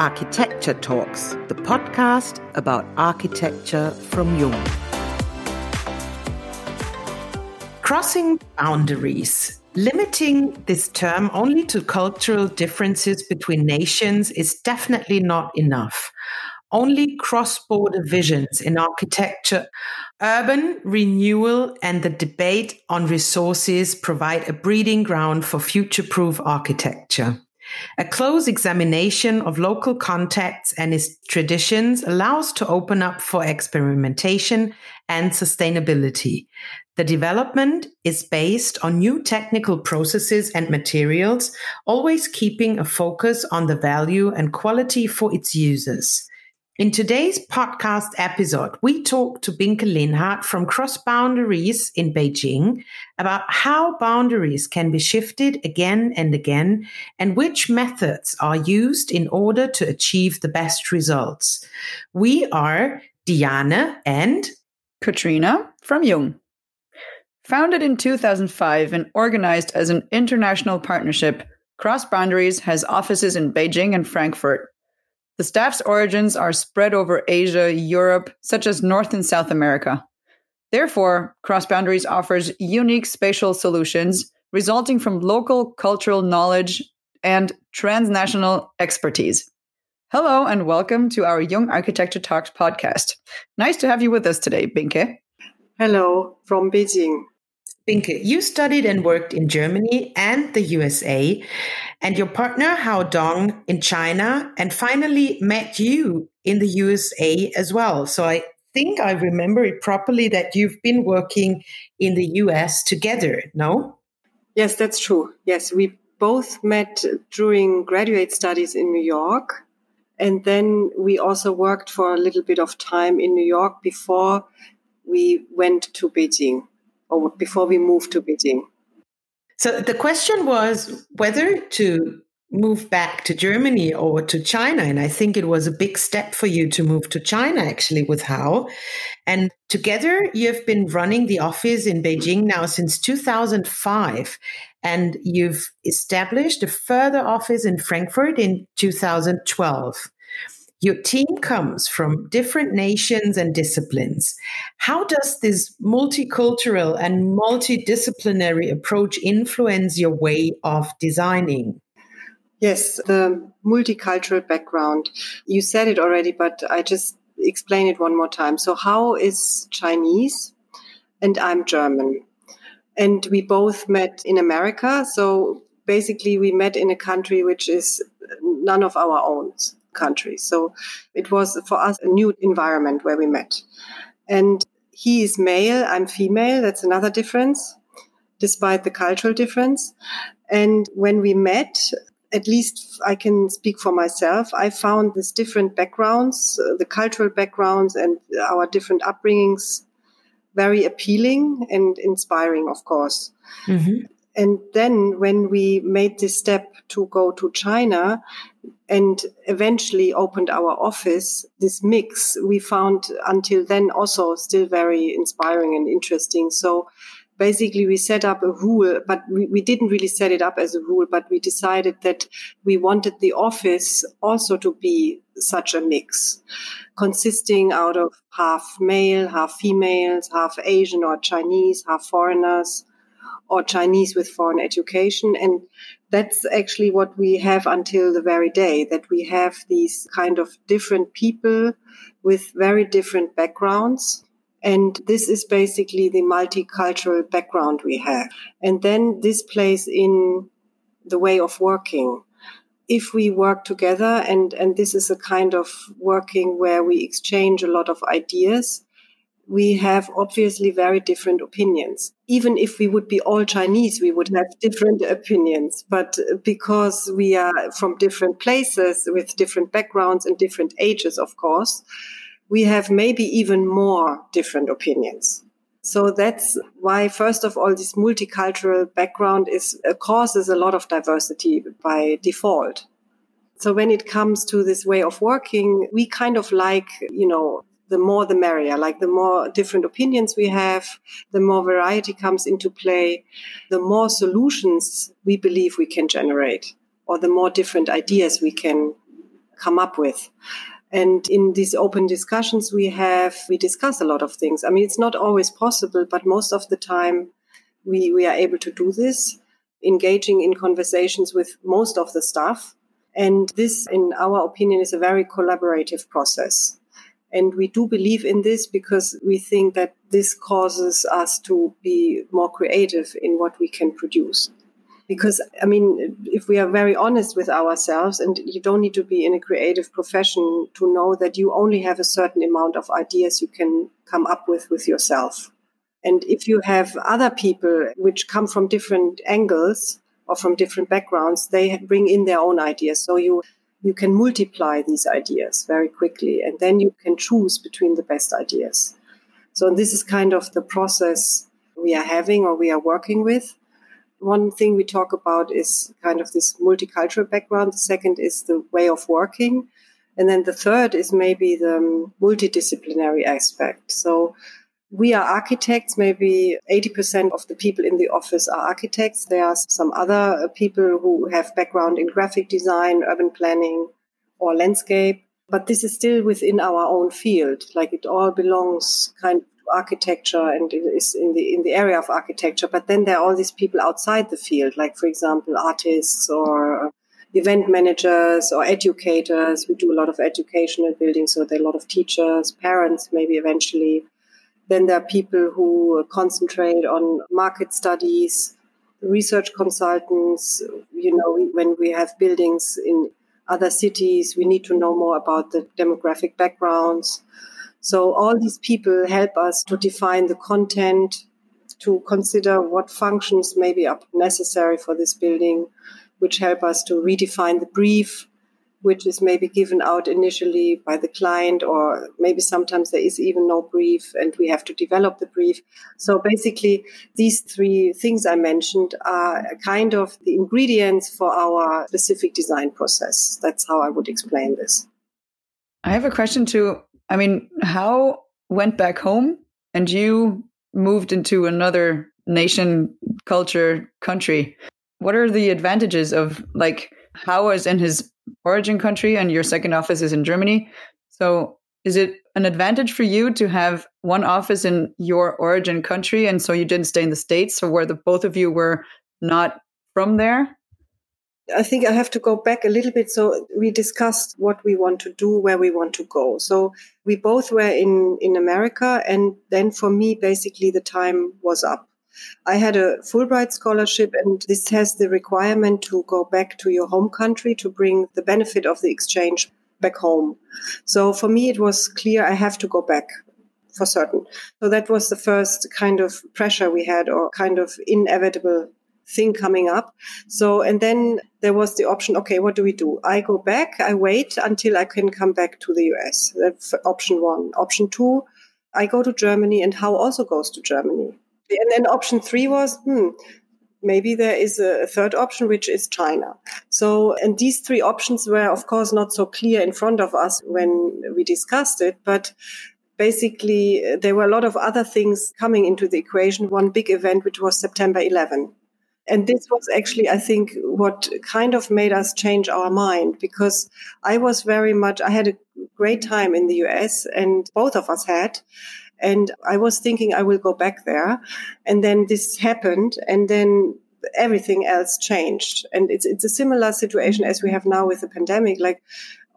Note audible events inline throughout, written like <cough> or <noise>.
Architecture Talks, the podcast about architecture from Jung. Crossing boundaries. Limiting this term only to cultural differences between nations is definitely not enough. Only cross border visions in architecture, urban renewal, and the debate on resources provide a breeding ground for future proof architecture. A close examination of local contexts and its traditions allows to open up for experimentation and sustainability. The development is based on new technical processes and materials, always keeping a focus on the value and quality for its users. In today's podcast episode, we talk to Binke Lenhardt from Cross Boundaries in Beijing about how boundaries can be shifted again and again and which methods are used in order to achieve the best results. We are Diane and Katrina from Jung. Founded in 2005 and organized as an international partnership, Cross Boundaries has offices in Beijing and Frankfurt. The staff's origins are spread over Asia, Europe, such as North and South America. Therefore, Cross Boundaries offers unique spatial solutions resulting from local cultural knowledge and transnational expertise. Hello, and welcome to our Jung Architecture Talks podcast. Nice to have you with us today, Binke. Hello from Beijing. Binke, you studied and worked in Germany and the USA, and your partner Hao Dong in China, and finally met you in the USA as well. So I think I remember it properly that you've been working in the US together, no? Yes, that's true. Yes, we both met during graduate studies in New York. And then we also worked for a little bit of time in New York before we went to Beijing or before we moved to Beijing. So the question was whether to move back to Germany or to China. And I think it was a big step for you to move to China actually with Hao. And together you've been running the office in Beijing now since 2005. And you've established a further office in Frankfurt in 2012. Your team comes from different nations and disciplines. How does this multicultural and multidisciplinary approach influence your way of designing? Yes, the multicultural background. You said it already, but I just explain it one more time. So, Hao is Chinese and I'm German. And we both met in America. So, basically, we met in a country which is none of our own countries. So it was for us a new environment where we met. And he is male, I'm female. That's another difference, despite the cultural difference. And when we met, at least I can speak for myself. I found these different backgrounds, uh, the cultural backgrounds and our different upbringings very appealing and inspiring, of course. Mm-hmm. And then when we made this step to go to China and eventually opened our office, this mix we found until then also still very inspiring and interesting. So basically we set up a rule, but we, we didn't really set it up as a rule, but we decided that we wanted the office also to be such a mix consisting out of half male, half females, half Asian or Chinese, half foreigners or Chinese with foreign education. And that's actually what we have until the very day that we have these kind of different people with very different backgrounds. And this is basically the multicultural background we have. And then this plays in the way of working. If we work together and, and this is a kind of working where we exchange a lot of ideas, we have obviously very different opinions. Even if we would be all Chinese, we would have different opinions. But because we are from different places with different backgrounds and different ages, of course, we have maybe even more different opinions. So that's why, first of all, this multicultural background is uh, causes a lot of diversity by default. So when it comes to this way of working, we kind of like, you know, the more the merrier. Like the more different opinions we have, the more variety comes into play, the more solutions we believe we can generate, or the more different ideas we can come up with. And in these open discussions we have, we discuss a lot of things. I mean, it's not always possible, but most of the time we, we are able to do this, engaging in conversations with most of the staff. And this, in our opinion, is a very collaborative process. And we do believe in this because we think that this causes us to be more creative in what we can produce. Because, I mean, if we are very honest with ourselves, and you don't need to be in a creative profession to know that you only have a certain amount of ideas you can come up with with yourself. And if you have other people which come from different angles or from different backgrounds, they bring in their own ideas. So you you can multiply these ideas very quickly and then you can choose between the best ideas. So this is kind of the process we are having or we are working with. One thing we talk about is kind of this multicultural background. The second is the way of working. And then the third is maybe the multidisciplinary aspect. So we are architects. Maybe 80% of the people in the office are architects. There are some other uh, people who have background in graphic design, urban planning, or landscape. But this is still within our own field. Like it all belongs kind of to architecture and is in the, in the area of architecture. But then there are all these people outside the field, like, for example, artists or uh, event managers or educators. We do a lot of educational building. So there are a lot of teachers, parents, maybe eventually then there are people who concentrate on market studies, research consultants. You know, when we have buildings in other cities, we need to know more about the demographic backgrounds. So all these people help us to define the content, to consider what functions maybe are necessary for this building, which help us to redefine the brief which is maybe given out initially by the client, or maybe sometimes there is even no brief and we have to develop the brief. So basically, these three things I mentioned are kind of the ingredients for our specific design process. That's how I would explain this. I have a question too. I mean, Hao went back home and you moved into another nation, culture, country? What are the advantages of like Hao was in his origin country and your second office is in Germany. So is it an advantage for you to have one office in your origin country and so you didn't stay in the States, so where the both of you were not from there? I think I have to go back a little bit. So we discussed what we want to do, where we want to go. So we both were in, in America. And then for me, basically the time was up. I had a Fulbright scholarship, and this has the requirement to go back to your home country to bring the benefit of the exchange back home. So for me, it was clear I have to go back for certain. So that was the first kind of pressure we had, or kind of inevitable thing coming up. So, and then there was the option, okay, what do we do? I go back, I wait until I can come back to the US. That's option one. Option two, I go to Germany and Hao also goes to Germany. And then option three was, hmm, maybe there is a third option, which is China. So, and these three options were, of course, not so clear in front of us when we discussed it, but basically there were a lot of other things coming into the equation. One big event, which was September 11. And this was actually, I think, what kind of made us change our mind because I was very much, I had a great time in the US and both of us had. And I was thinking I will go back there. And then this happened. And then everything else changed. And it's, it's a similar situation as we have now with the pandemic. Like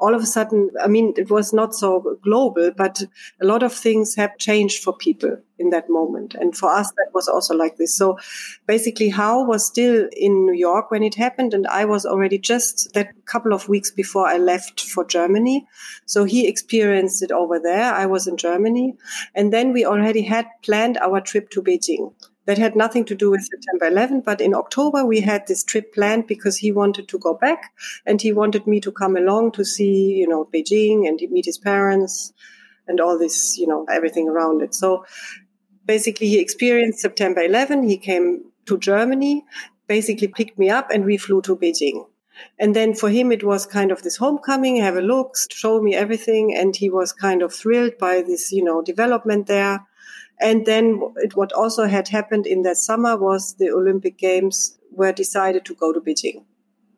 all of a sudden, I mean, it was not so global, but a lot of things have changed for people in that moment. And for us, that was also like this. So basically, Hao was still in New York when it happened. And I was already just that couple of weeks before I left for Germany. So he experienced it over there. I was in Germany. And then we already had planned our trip to Beijing that had nothing to do with September 11. But in October, we had this trip planned because he wanted to go back and he wanted me to come along to see, you know, Beijing and meet his parents and all this, you know, everything around it. So basically he experienced September 11. He came to Germany, basically picked me up and we flew to Beijing. And then for him, it was kind of this homecoming, have a look, show me everything. And he was kind of thrilled by this, you know, development there. And then it, what also had happened in that summer was the Olympic Games were decided to go to Beijing.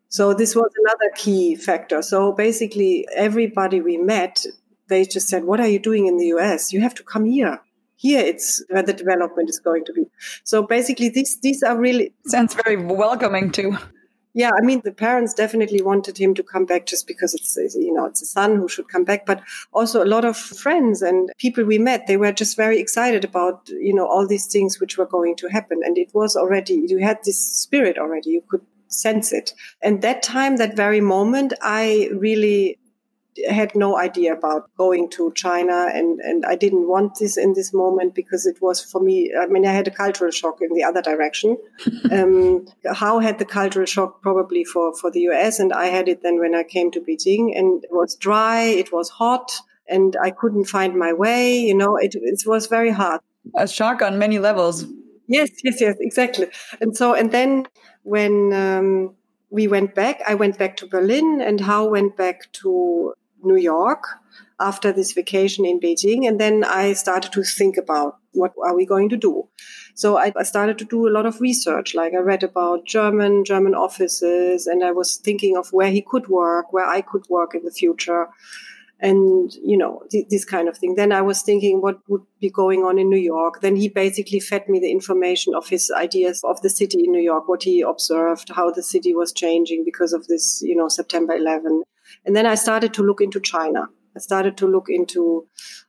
So this was another key factor. So basically, everybody we met, they just said, "What are you doing in the US? You have to come here." Here, it's where the development is going to be. So basically, these these are really sounds very welcoming too. Yeah, I mean, the parents definitely wanted him to come back just because it's, you know, it's a son who should come back. But also a lot of friends and people we met, they were just very excited about, you know, all these things which were going to happen. And it was already, you had this spirit already. You could sense it. And that time, that very moment, I really had no idea about going to China and, and I didn't want this in this moment because it was for me, I mean, I had a cultural shock in the other direction. <laughs> um, Hao had the cultural shock probably for, for the US and I had it then when I came to Beijing and it was dry, it was hot and I couldn't find my way. You know, it, it was very hard. A shock on many levels. Yes, yes, yes, exactly. And so, and then when, um, we went back. I went back to Berlin and Hao went back to New York after this vacation in Beijing. And then I started to think about what are we going to do? So I, started to do a lot of research. Like I read about German, German offices, and I was thinking of where he could work, where I could work in the future. And, you know, th- this kind of thing. Then I was thinking what would be going on in New York. Then he basically fed me the information of his ideas of the city in New York, what he observed, how the city was changing because of this, you know, September 11 and then I started to look into China. I started to look into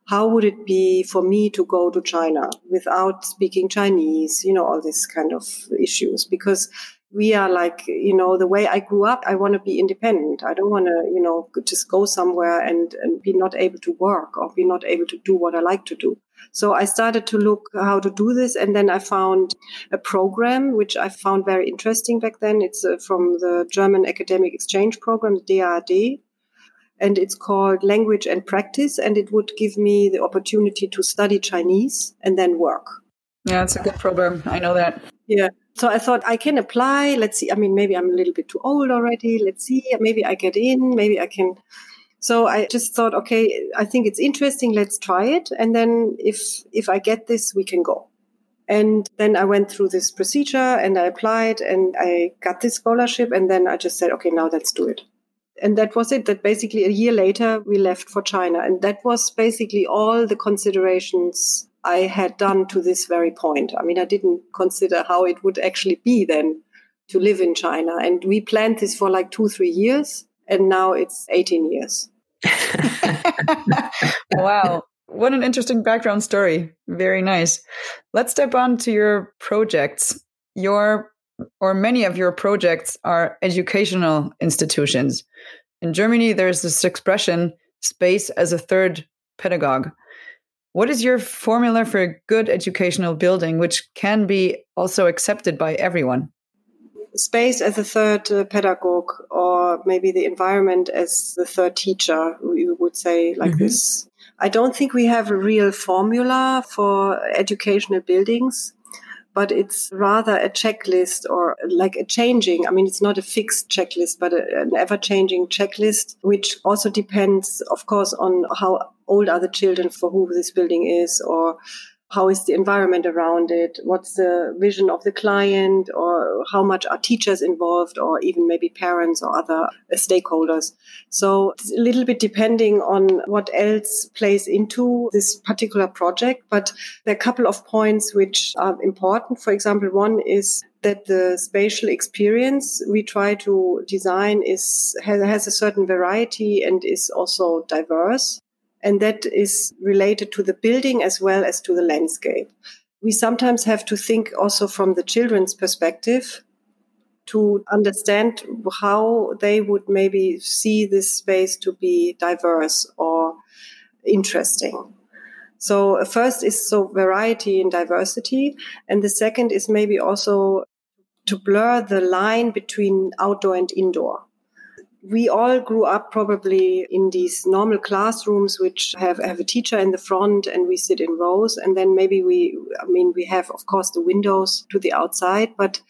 how would it be for me to go to China without speaking Chinese, you know, all these kind of issues because we are like, you know, the way I grew up, I want to be independent. I don't want to, you know, just go somewhere and, and be not able to work or be not able to do what I like to do. So I started to look how to do this. And then I found a program, which I found very interesting back then. It's uh, from the German Academic Exchange Program, the DAAD. And it's called Language and Practice. And it would give me the opportunity to study Chinese and then work. Yeah, it's a good program. I know that. Yeah. So I thought I can apply. Let's see. I mean, maybe I'm a little bit too old already. Let's see. Maybe I get in. Maybe I can so I just thought, okay, I think it's interesting. Let's try it. And then if, if I get this, we can go. And then I went through this procedure and I applied and I got this scholarship. And then I just said, okay, now let's do it. And that was it. That basically a year later, we left for China. And that was basically all the considerations I had done to this very point. I mean, I didn't consider how it would actually be then to live in China. And we planned this for like two, three years. And now it's 18 years. <laughs> <laughs> wow. What an interesting background story. Very nice. Let's step on to your projects. Your or many of your projects are educational institutions. In Germany, there's this expression, space as a third pedagogue. What is your formula for a good educational building, which can be also accepted by everyone? space as a third uh, pedagogue or maybe the environment as the third teacher, we would say like mm-hmm. this. I don't think we have a real formula for educational buildings, but it's rather a checklist or like a changing. I mean, it's not a fixed checklist, but a, an ever changing checklist, which also depends, of course, on how old are the children for who this building is or how is the environment around it? What's the vision of the client? Or how much are teachers involved? Or even maybe parents or other stakeholders? So it's a little bit depending on what else plays into this particular project. But there are a couple of points which are important. For example one is that the spatial experience we try to design is has, has a certain variety and is also diverse and that is related to the building as well as to the landscape. We sometimes have to think also from the children's perspective to understand how they would maybe see this space to be diverse or interesting. So first is so variety and diversity. And the second is maybe also to blur the line between outdoor and indoor we all grew up probably in these normal classrooms which have, have a teacher in the front and we sit in rows and then maybe we i mean we have of course the windows to the outside but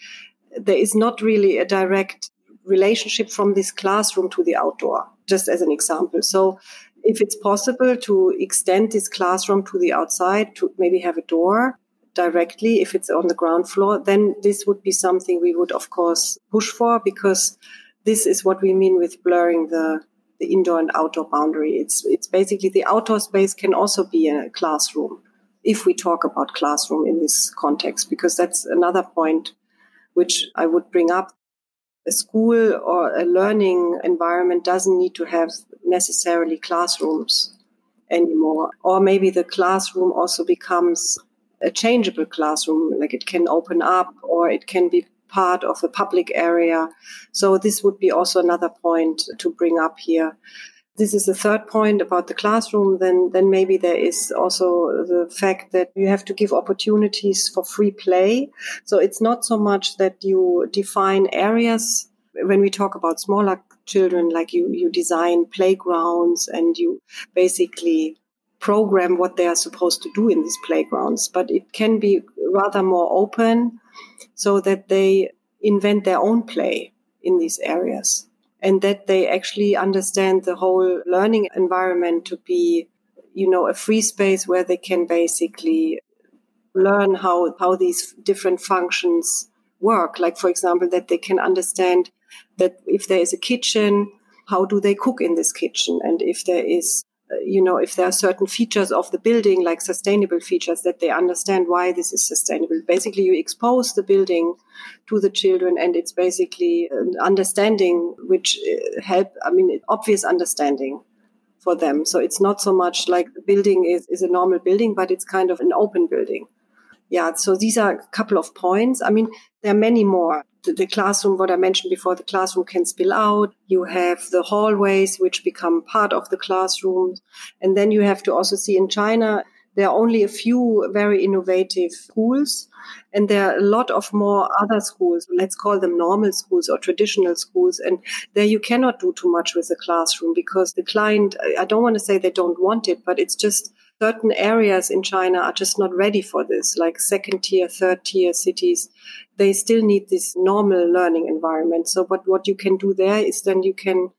there is not really a direct relationship from this classroom to the outdoor just as an example. So if it's possible to extend this classroom to the outside to maybe have a door directly if it's on the ground floor then this would be something we would of course push for because this is what we mean with blurring the the indoor and outdoor boundary. It's it's basically the outdoor space can also be a classroom if we talk about classroom in this context, because that's another point which I would bring up. A school or a learning environment doesn't need to have necessarily classrooms anymore. Or maybe the classroom also becomes a changeable classroom, like it can open up or it can be part of the public area. So this would be also another point to bring up here. This is the third point about the classroom. Then, then maybe there is also the fact that you have to give opportunities for free play. So it's not so much that you define areas when we talk about smaller children, like you, you design playgrounds and you basically program what they are supposed to do in these playgrounds. But it can be rather more open so that they invent their own play in these areas and that they actually understand the whole learning environment to be, you know, a free space where they can basically learn how, how these different functions work. Like, for example, that they can understand that if there is a kitchen, how do they cook in this kitchen? And if there is you know, if there are certain features of the building, like sustainable features, that they understand why this is sustainable. Basically, you expose the building to the children, and it's basically an understanding which uh, help. I mean, obvious understanding for them. So it's not so much like the building is, is a normal building, but it's kind of an open building. Yeah. So these are a couple of points. I mean, there are many more the classroom, what I mentioned before, the classroom can spill out. You have the hallways, which become part of the classroom. And then you have to also see in China, there are only a few very innovative schools. And there are a lot of more other schools. Let's call them normal schools or traditional schools. And there you cannot do too much with the classroom because the client, I don't want to say they don't want it, but it's just certain areas in China are just not ready for this, like second tier, third tier cities. They still need this normal learning environment. So, but what you can do there is then you can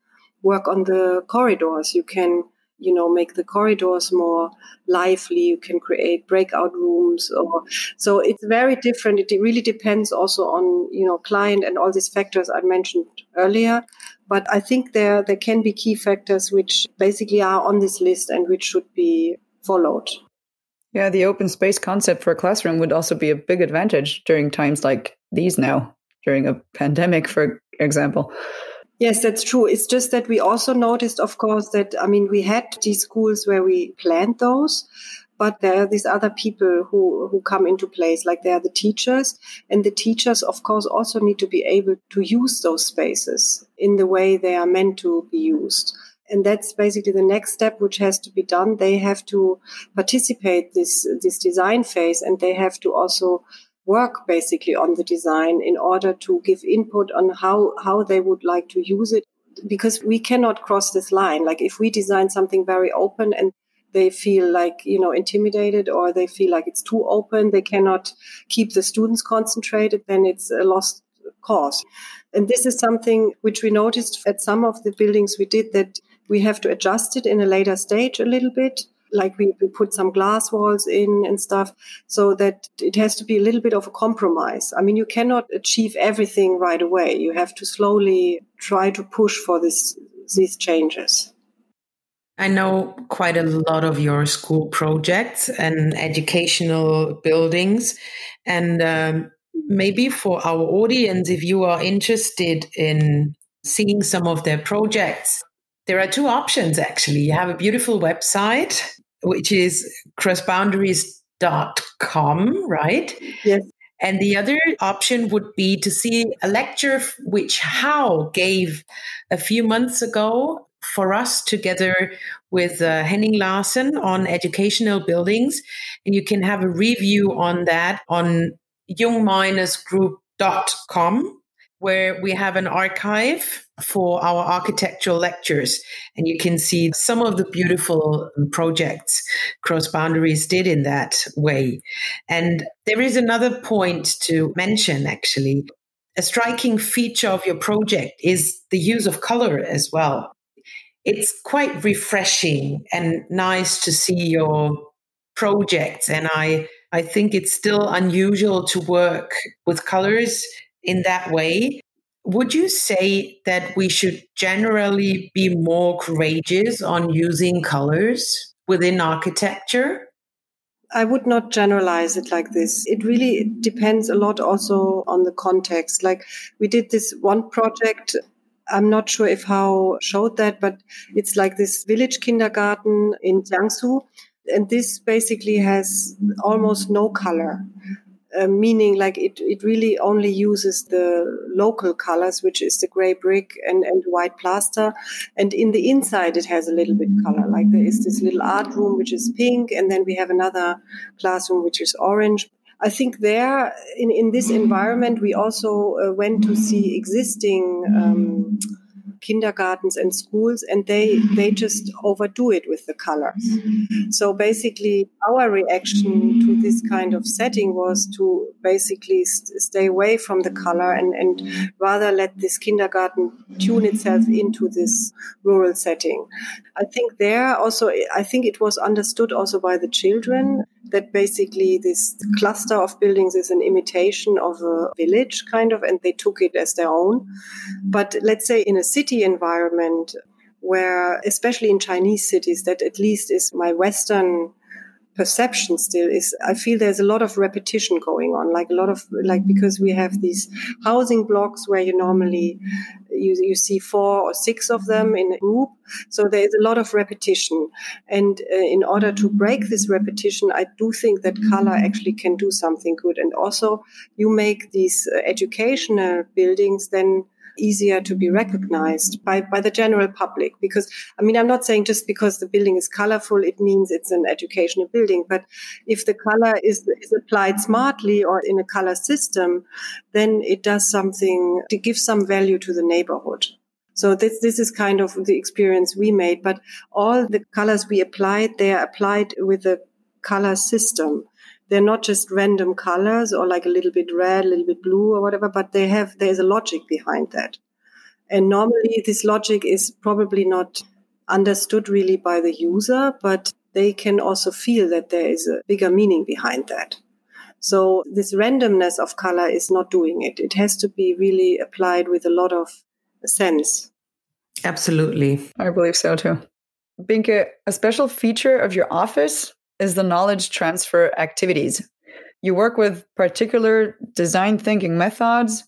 work on the corridors. You can, you know, make the corridors more lively. You can create breakout rooms or, so it's very different. It really depends also on, you know, client and all these factors I mentioned earlier. But I think there, there can be key factors which basically are on this list and which should be followed. Yeah, the open space concept for a classroom would also be a big advantage during times like these now, during a pandemic, for example. Yes, that's true. It's just that we also noticed, of course, that, I mean, we had these schools where we planned those, but there are these other people who, who come into place, like they are the teachers. And the teachers, of course, also need to be able to use those spaces in the way they are meant to be used and that's basically the next step which has to be done. They have to participate this this design phase and they have to also work basically on the design in order to give input on how how they would like to use it. Because we cannot cross this line. Like if we design something very open and they feel like you know intimidated or they feel like it's too open they cannot keep the students concentrated then it's a lost cause. And this is something which we noticed at some of the buildings we did that we have to adjust it in a later stage a little bit like we, we put some glass walls in and stuff so that it has to be a little bit of a compromise i mean you cannot achieve everything right away you have to slowly try to push for this these changes I know quite a lot of your school projects and educational buildings. And um, maybe for our audience, if you are interested in seeing some of their projects, there are two options actually. You have a beautiful website, which is crossboundaries.com, right? Yes. And the other option would be to see a lecture which Hao gave a few months ago for us together with uh, Henning Larsen on educational buildings. And you can have a review on that on jung-group.com where we have an archive for our architectural lectures. And you can see some of the beautiful projects Cross Boundaries did in that way. And there is another point to mention, actually. A striking feature of your project is the use of color as well. It's quite refreshing and nice to see your projects. And I, I think it's still unusual to work with colors in that way. Would you say that we should generally be more courageous on using colors within architecture? I would not generalize it like this. It really depends a lot also on the context. Like we did this one project. I'm not sure if Hao showed that, but it's like this village kindergarten in Jiangsu. And this basically has almost no color. Uh, meaning like it, it really only uses the local colors, which is the gray brick and, and white plaster. And in the inside, it has a little bit color. Like there is this little art room, which is pink. And then we have another classroom, which is orange. I think there in, in this environment, we also uh, went to see existing, um, kindergartens and schools and they they mm-hmm. just overdo it with the colors. Mm-hmm. So basically our reaction to this kind of setting was to basically st- stay away from the color and and rather let this kindergarten tune itself into this rural setting. I think there also i think it was understood also by the children that basically this cluster of buildings is an imitation of a village kind of and they took it as their own. But let's say in a city environment where especially in chinese cities that at least is my western perception still is I feel there's a lot of repetition going on, like a lot of like because we have these housing blocks where you normally you, you see four or six of them in a group. So there is a lot of repetition. And uh, in order to break this repetition, I do think that color actually can do something good. And also you make these uh, educational buildings then easier to be recognized by, by the general public. Because, I mean, I'm not saying just because the building is colorful, it means it's an educational building. But if the color is, is applied smartly or in a color system, then it does something to give some value to the neighborhood. So this, this is kind of the experience we made, but all the colors we applied, they are applied with a color system they're not just random colors or like a little bit red, a little bit blue or whatever, but they have, there's a logic behind that. And normally this logic is probably not understood really by the user, but they can also feel that there is a bigger meaning behind that. So this randomness of color is not doing it. It has to be really applied with a lot of sense. Absolutely. I believe so too. Binke, a special feature of your office is the knowledge transfer activities. You work with particular design thinking methods,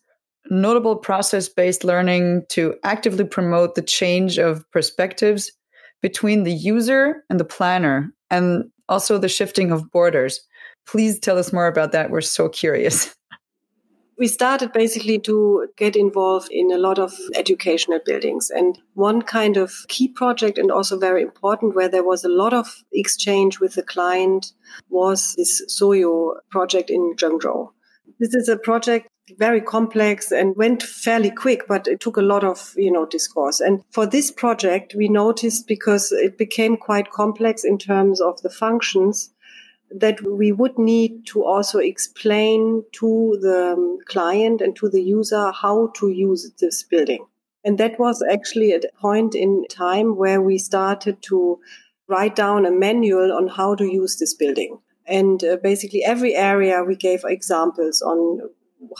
notable process based learning to actively promote the change of perspectives between the user and the planner, and also the shifting of borders. Please tell us more about that. We're so curious. <laughs> we started basically to get involved in a lot of educational buildings. And one kind of key project and also very important where there was a lot of exchange with the client was this Soyo project in Zhengzhou. This is a project very complex and went fairly quick, but it took a lot of, you know, discourse. And for this project, we noticed because it became quite complex in terms of the functions, that we would need to also explain to the um, client and to the user how to use this building. And that was actually a point in time where we started to write down a manual on how to use this building. And uh, basically every area we gave examples on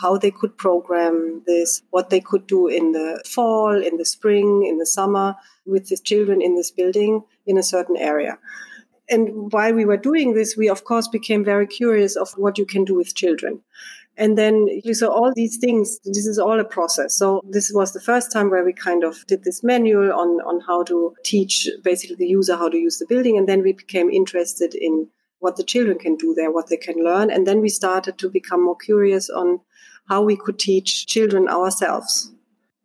how they could program this, what they could do in the fall, in the spring, in the summer with the children in this building in a certain area and while we were doing this, we of course became very curious of what you can do with children. And then, so all these things, this is all a process. So this was the first time where we kind of did this manual on, on how to teach basically the user how to use the building. And then we became interested in what the children can do there, what they can learn. And then we started to become more curious on how we could teach children ourselves.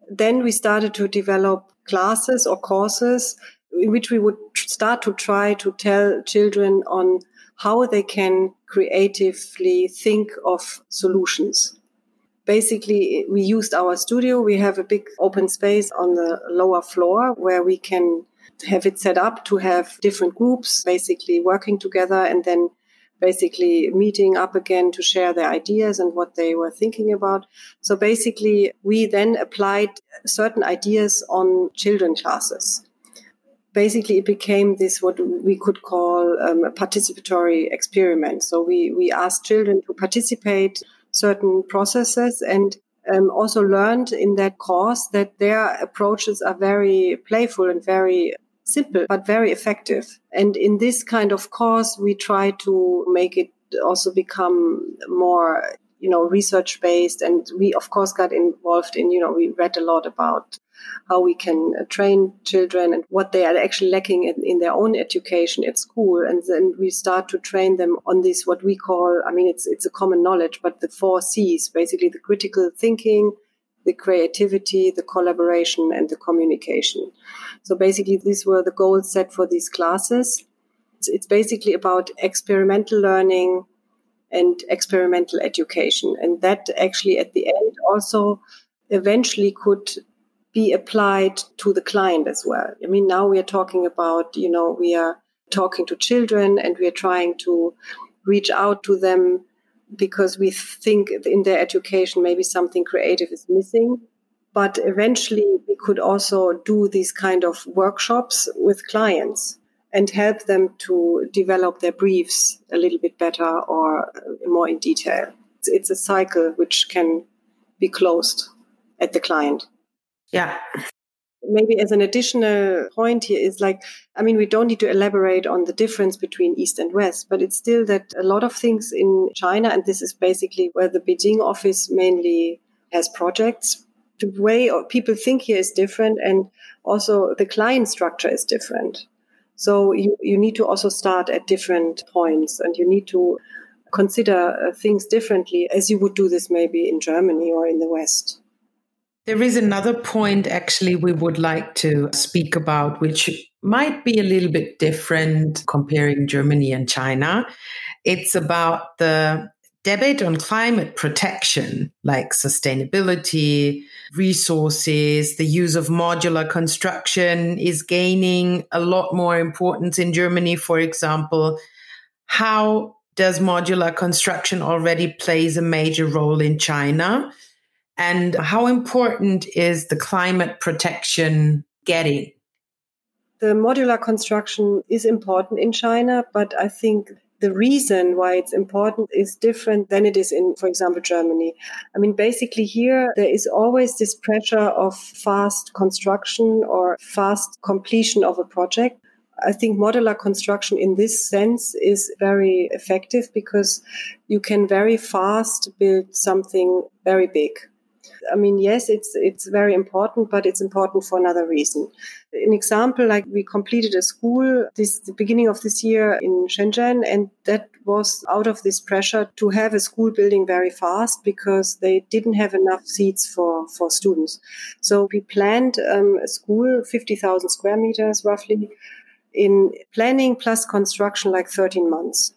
Then we started to develop classes or courses in which we would start to try to tell children on how they can creatively think of solutions. Basically, we used our studio. We have a big open space on the lower floor where we can have it set up to have different groups basically working together and then basically meeting up again to share their ideas and what they were thinking about. So basically, we then applied certain ideas on children classes basically it became this what we could call um, a participatory experiment. So we we asked children to participate certain processes and um, also learned in that course that their approaches are very playful and very simple, but very effective. And in this kind of course, we try to make it also become more you know research based and we of course got involved in you know we read a lot about how we can uh, train children and what they are actually lacking in, in, their own education at school. And then we start to train them on this what we call i mean it's it's a common knowledge but the four c's basically the critical thinking the creativity the collaboration and the communication. So basically these were the goals set for these classes. It's, it's basically about experimental learning and experimental education. And that actually at the end also eventually could be applied to the client as well. I mean, now we are talking about, you know, we are talking to children and we are trying to reach out to them because we think in their education maybe something creative is missing. But eventually we could also do these kind of workshops with clients and help them to develop their briefs a little bit better or more in detail. It's a cycle which can be closed at the client. Yeah. Maybe as an additional point here is like, I mean, we don't need to elaborate on the difference between East and West, but it's still that a lot of things in China, and this is basically where the Beijing office mainly has projects. The way people think here is different, and also the client structure is different. So you, you need to also start at different points and you need to consider uh, things differently as you would do this maybe in Germany or in the West. There is another point actually we would like to speak about, which might be a little bit different comparing Germany and China. It's about the debate on climate protection, like sustainability, resources, the use of modular construction is gaining a lot more importance in Germany, for example. How does modular construction already plays a major role in China? And how important is the climate protection getting? The modular construction is important in China, but I think the reason why it's important is different than it is in, for example, Germany. I mean, basically, here there is always this pressure of fast construction or fast completion of a project. I think modular construction in this sense is very effective because you can very fast build something very big. I mean, yes, it's it's very important, but it's important for another reason. An example, like we completed a school this the beginning of this year in Shenzhen, and that was out of this pressure to have a school building very fast because they didn't have enough seats for for students. So we planned um, a school, fifty thousand square meters roughly, in planning plus construction, like thirteen months.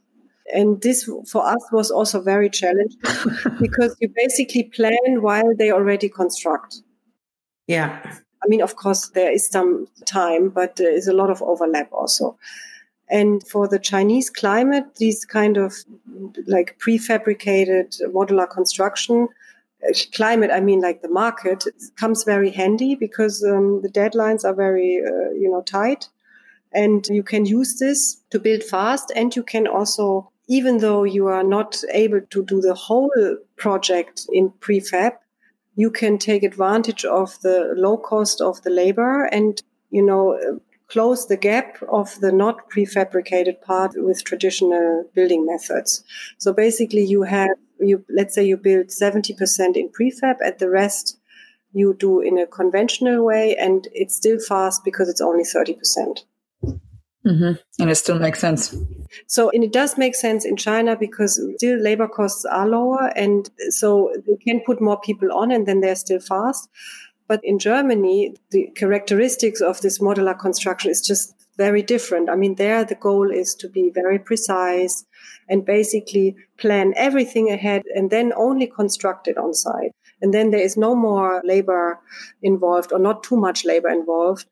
And this for us was also very challenging <laughs> because you basically plan while they already construct. Yeah. I mean, of course, there is some time, but there is a lot of overlap also. And for the Chinese climate, these kind of like prefabricated modular construction, uh, climate, I mean, like the market comes very handy because um, the deadlines are very, uh, you know, tight. And you can use this to build fast and you can also even though you are not able to do the whole project in prefab, you can take advantage of the low cost of the labor and, you know, close the gap of the not prefabricated part with traditional building methods. So basically you have, you, let's say you build 70% in prefab and the rest you do in a conventional way and it's still fast because it's only 30%. Mm-hmm. And it still makes sense. So, and it does make sense in China because still labor costs are lower. And so they can put more people on and then they're still fast. But in Germany, the characteristics of this modular construction is just very different. I mean, there the goal is to be very precise and basically plan everything ahead and then only construct it on site. And then there is no more labor involved or not too much labor involved.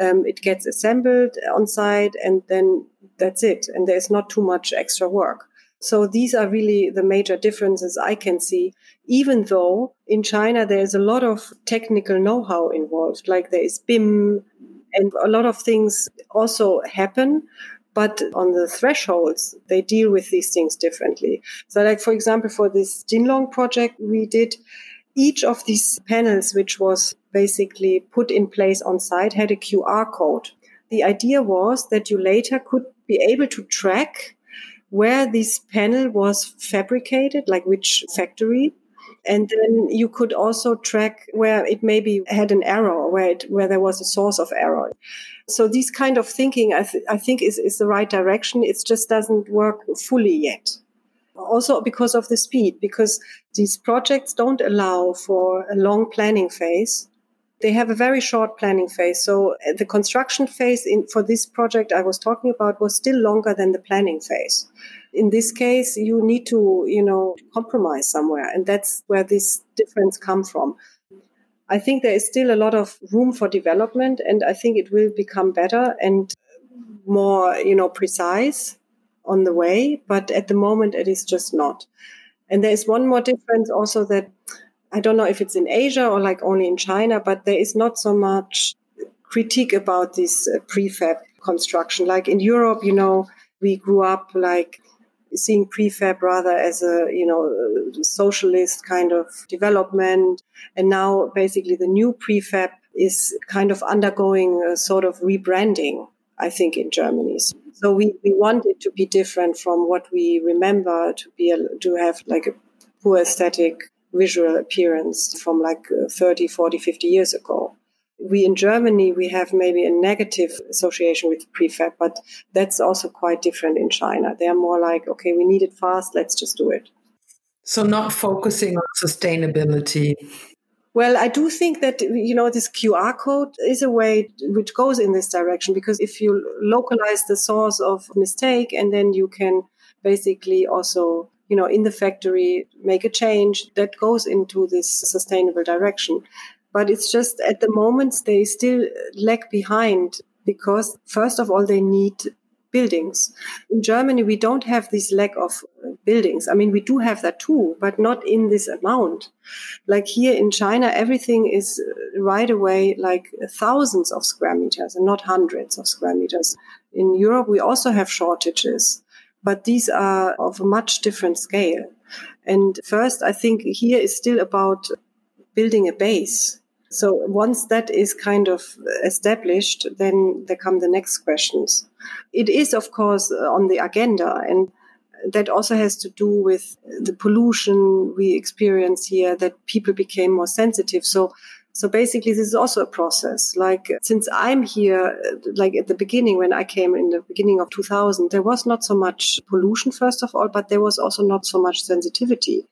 Um, it gets assembled on site and then that's it. And there's not too much extra work. So these are really the major differences I can see, even though in China there's a lot of technical know-how involved, like there is BIM and a lot of things also happen. But on the thresholds, they deal with these things differently. So like, for example, for this Jinlong project we did, each of these panels, which was basically put in place on site, had a QR code. The idea was that you later could be able to track where this panel was fabricated, like which factory. And then you could also track where it maybe had an error, where it, where there was a source of error. So this kind of thinking, I, th- I think, is, is the right direction. It just doesn't work fully yet. Also because of the speed, because these projects don't allow for a long planning phase. They have a very short planning phase. So uh, the construction phase in, for this project I was talking about was still longer than the planning phase. In this case, you need to, you know, compromise somewhere. And that's where this difference come from. I think there is still a lot of room for development and I think it will become better and more, you know, precise on the way. But at the moment, it is just not. And there is one more difference also that I don't know if it's in Asia or like only in China, but there is not so much critique about this uh, prefab construction. Like in Europe, you know, we grew up like seeing prefab rather as a, you know, socialist kind of development. And now basically the new prefab is kind of undergoing a sort of rebranding, I think, in Germany. So we, we want it to be different from what we remember to be, to have like a poor aesthetic visual appearance from like uh, 30, 40, 50 years ago. We in Germany, we have maybe a negative association with prefab, but that's also quite different in China. They're more like, okay, we need it fast, let's just do it. So, not focusing on sustainability. Well, I do think that, you know, this QR code is a way which goes in this direction because if you localize the source of mistake and then you can basically also you know, in the factory, make a change that goes into this sustainable direction. But it's just at the moment they still lag behind because first of all, they need buildings. In Germany, we don't have this lack of uh, buildings. I mean, we do have that too, but not in this amount. Like here in China, everything is uh, right away like uh, thousands of square meters and not hundreds of square meters. In Europe, we also have shortages but these are of a much different scale. And first, I think here is still about building a base. So once that is kind of established, then there come the next questions. It is, of course, uh, on the agenda and that also has to do with the pollution we experience here, that people became more sensitive. So so basically, this is also a process. Like since I'm here, uh, like at the beginning, when I came in the beginning of 2000, there was not so much pollution, first of all, but there was also not so much sensitivity.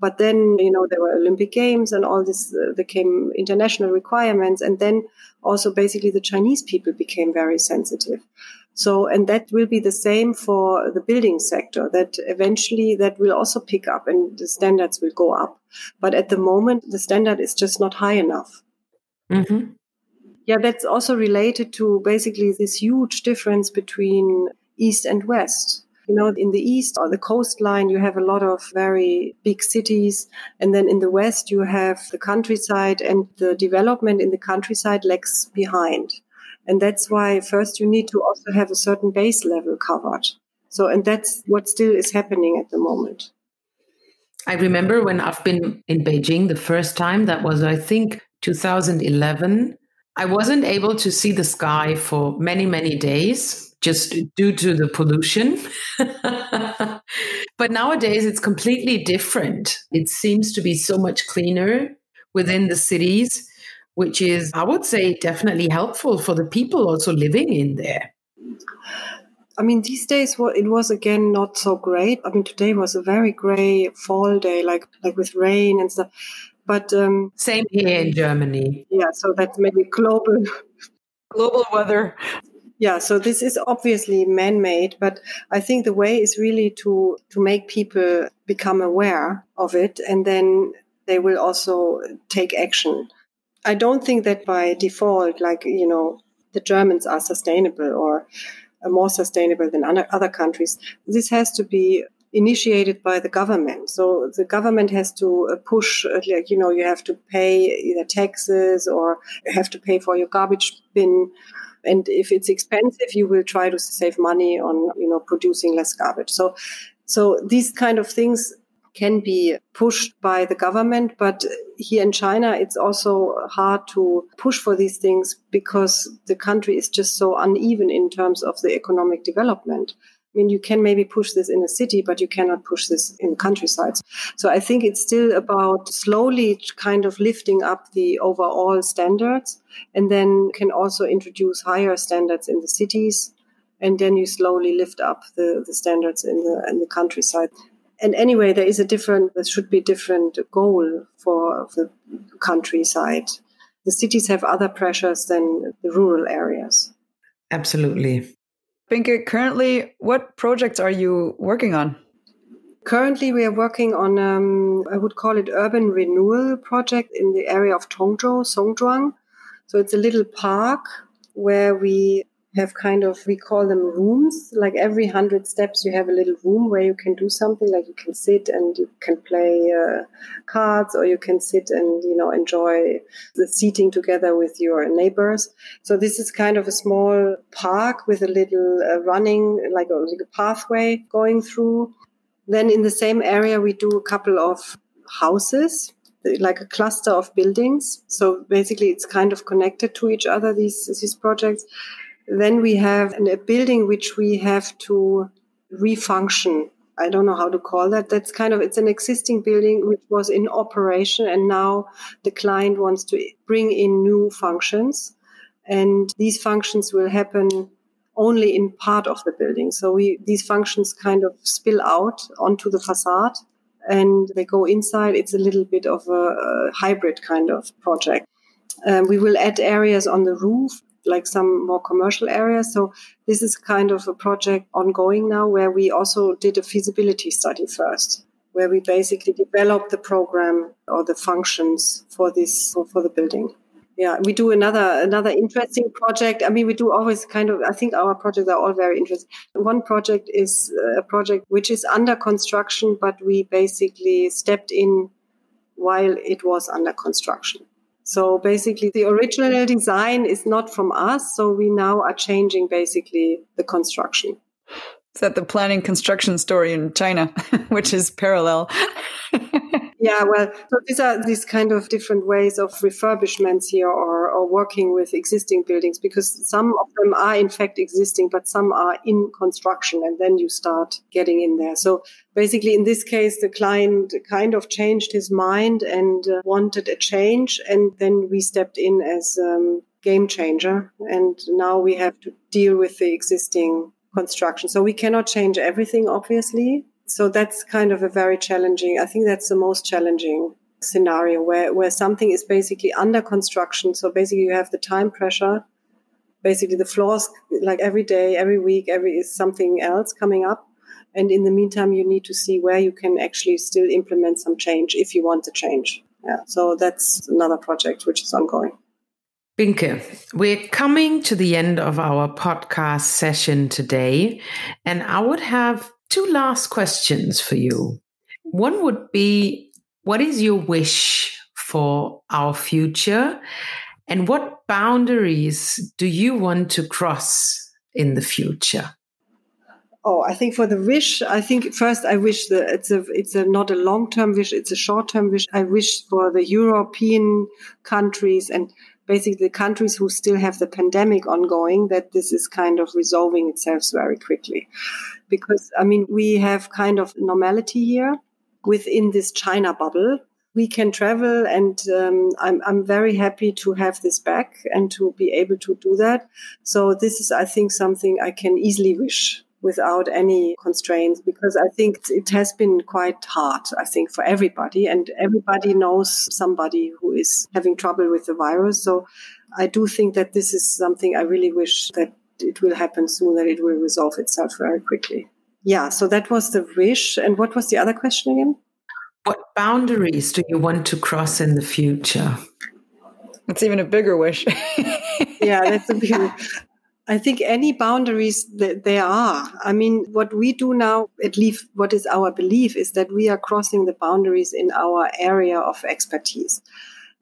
But then, you know, there were Olympic Games and all this uh, became international requirements. And then also basically the Chinese people became very sensitive. So, and that will be the same for the building sector, that eventually that will also pick up and the standards will go up. But at the moment, the standard is just not high enough. Mm-hmm. Yeah, that's also related to basically this huge difference between East and West. You know, in the East or the coastline, you have a lot of very big cities. And then in the West, you have the countryside and the development in the countryside lags behind. And that's why first you need to also have a certain base level covered. So, and that's what still is happening at the moment. I remember when I've been in Beijing the first time, that was, I think, 2011. I wasn't able to see the sky for many, many days just due to the pollution. <laughs> but nowadays it's completely different. It seems to be so much cleaner within the cities which is, I would say, definitely helpful for the people also living in there. I mean, these days it was again not so great. I mean, today was a very grey fall day, like like with rain and stuff. But um, same here in Germany. Yeah, so that's maybe global <laughs> global weather. Yeah, so this is obviously man-made, but I think the way is really to to make people become aware of it, and then they will also take action. I don't think that by default, like, you know, the Germans are sustainable or more sustainable than other countries. This has to be initiated by the government. So the government has to uh, push, uh, like, you know, you have to pay either taxes or have to pay for your garbage bin. And if it's expensive, you will try to save money on, you know, producing less garbage. So, so these kind of things can be pushed by the government. But here in China, it's also hard to push for these things because the country is just so uneven in terms of the economic development. I mean, you can maybe push this in a city, but you cannot push this in countrysides. So I think it's still about slowly kind of lifting up the overall standards and then can also introduce higher standards in the cities. And then you slowly lift up the, the standards in the, in the countryside. And anyway, there is a different, there should be different goal for the countryside. The cities have other pressures than the rural areas. Absolutely. Binke, currently, what projects are you working on? Currently, we are working on, um, I would call it urban renewal project in the area of Tongzhou, Songzhuang. So it's a little park where we have kind of we call them rooms. Like every 100 steps you have a little room where you can do something. Like you can sit and you can play uh, cards or you can sit and you know enjoy the seating together with your neighbors. So this is kind of a small park with a little uh, running like a little pathway going through. Then in the same area we do a couple of houses like a cluster of buildings. So basically it's kind of connected to each other these these projects then we have a building which we have to refunction. I don't know how to call that. That's kind of, it's an existing building which was in operation and now the client wants to bring in new functions. And these functions will happen only in part of the building. So we, these functions kind of spill out onto the facade and they go inside. It's a little bit of a, a hybrid kind of project. Um, we will add areas on the roof like some more commercial areas. So this is kind of a project ongoing now where we also did a feasibility study first, where we basically developed the program or the functions for this for the building. Yeah, we do another another interesting project. I mean, we do always kind of. I think our projects are all very interesting. One project is uh, a project which is under construction, but we basically stepped in while it was under construction. So basically, the original design is not from us. So we now are changing basically the construction. Is that the planning construction story in China, <laughs> which is parallel? <laughs> yeah, well, so these are these kind of different ways of refurbishments here or, or working with existing buildings because some of them are in fact existing, but some are in construction and then you start getting in there. So basically in this case, the client kind of changed his mind and uh, wanted a change. And then we stepped in as um, game changer. And now we have to deal with the existing construction. So we cannot change everything, obviously. So that's kind of a very challenging, I think that's the most challenging scenario where, where something is basically under construction. So basically you have the time pressure. Basically the floors, like every day, every week, every is something else coming up and in the meantime, you need to see where you can actually still implement some change if you want to change. Yeah. So that's another project which is ongoing. Binke, we're coming to the end of our podcast session today, and I would have two last questions for you. One would be What is your wish for our future? And what boundaries do you want to cross in the future? Oh, I think for the wish, I think first I wish that it's a it's a not a long term wish, it's a short term wish. I wish for the European countries and basically the countries who still have the pandemic ongoing that this is kind of resolving itself very quickly, because I mean we have kind of normality here within this China bubble. We can travel, and um, I'm I'm very happy to have this back and to be able to do that. So this is, I think, something I can easily wish without any constraints because I think it has been quite hard, I think, for everybody. And everybody knows somebody who is having trouble with the virus. So I do think that this is something I really wish that it will happen soon, that it will resolve itself very quickly. Yeah, so that was the wish. And what was the other question again? What boundaries do you want to cross in the future? It's even a bigger wish. yeah, <laughs> that's a big. I think any boundaries that there are. I mean, what we do now, at least what is our belief, is that we are crossing the boundaries in our area of expertise.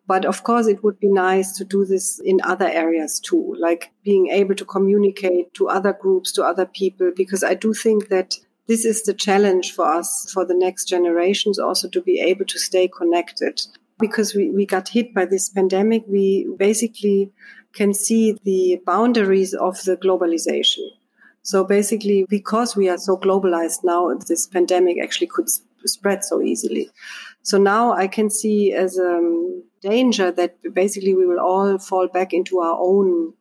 But of course, it would be nice to do this in other areas too, like being able to communicate to other groups, to other people, because I do think that this is the challenge for us for the next generations also to be able to stay connected because we, we got hit by this pandemic we basically can see the boundaries of the globalization. So basically because we are so globalized now this pandemic actually could spread so easily. So now i can see as a um, danger that basically we will all fall back into our own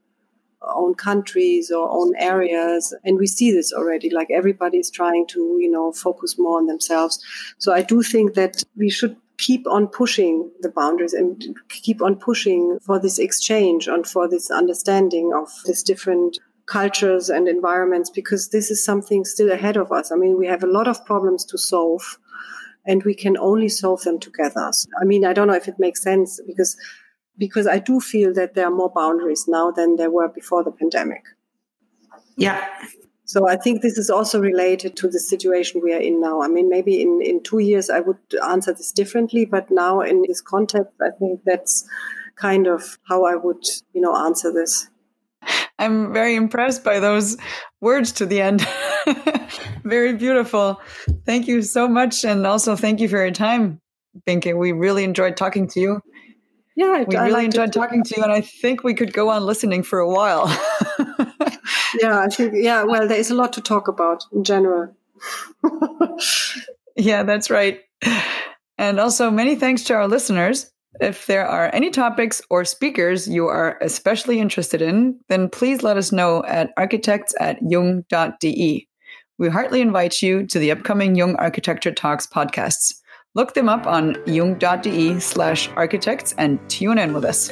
own countries or own areas. And we see this already like everybody is trying to you know focus more on themselves. So i do think that we should keep on pushing the boundaries and keep on pushing for this exchange and for this understanding of these different cultures and environments because this is something still ahead of us i mean we have a lot of problems to solve and we can only solve them together i mean i don't know if it makes sense because because I do feel that there are more boundaries now than there were before the pandemic. Yeah. So I think this is also related to the situation we are in now. I mean, maybe in, in two years I would answer this differently, but now in this context, I think that's kind of how I would, you know, answer this. I'm very impressed by those words to the end. <laughs> very beautiful. Thank you so much. And also thank you for your time, Binke. We really enjoyed talking to you. Yeah, I, we really like enjoyed to, talking to you, and I think we could go on listening for a while. <laughs> yeah, I think yeah. Well, there is a lot to talk about in general. <laughs> yeah, that's right. And also, many thanks to our listeners. If there are any topics or speakers you are especially interested in, then please let us know at architects at jung.de. We heartily invite you to the upcoming Jung Architecture Talks podcasts. Look them up on jung.de slash architects and tune in with us.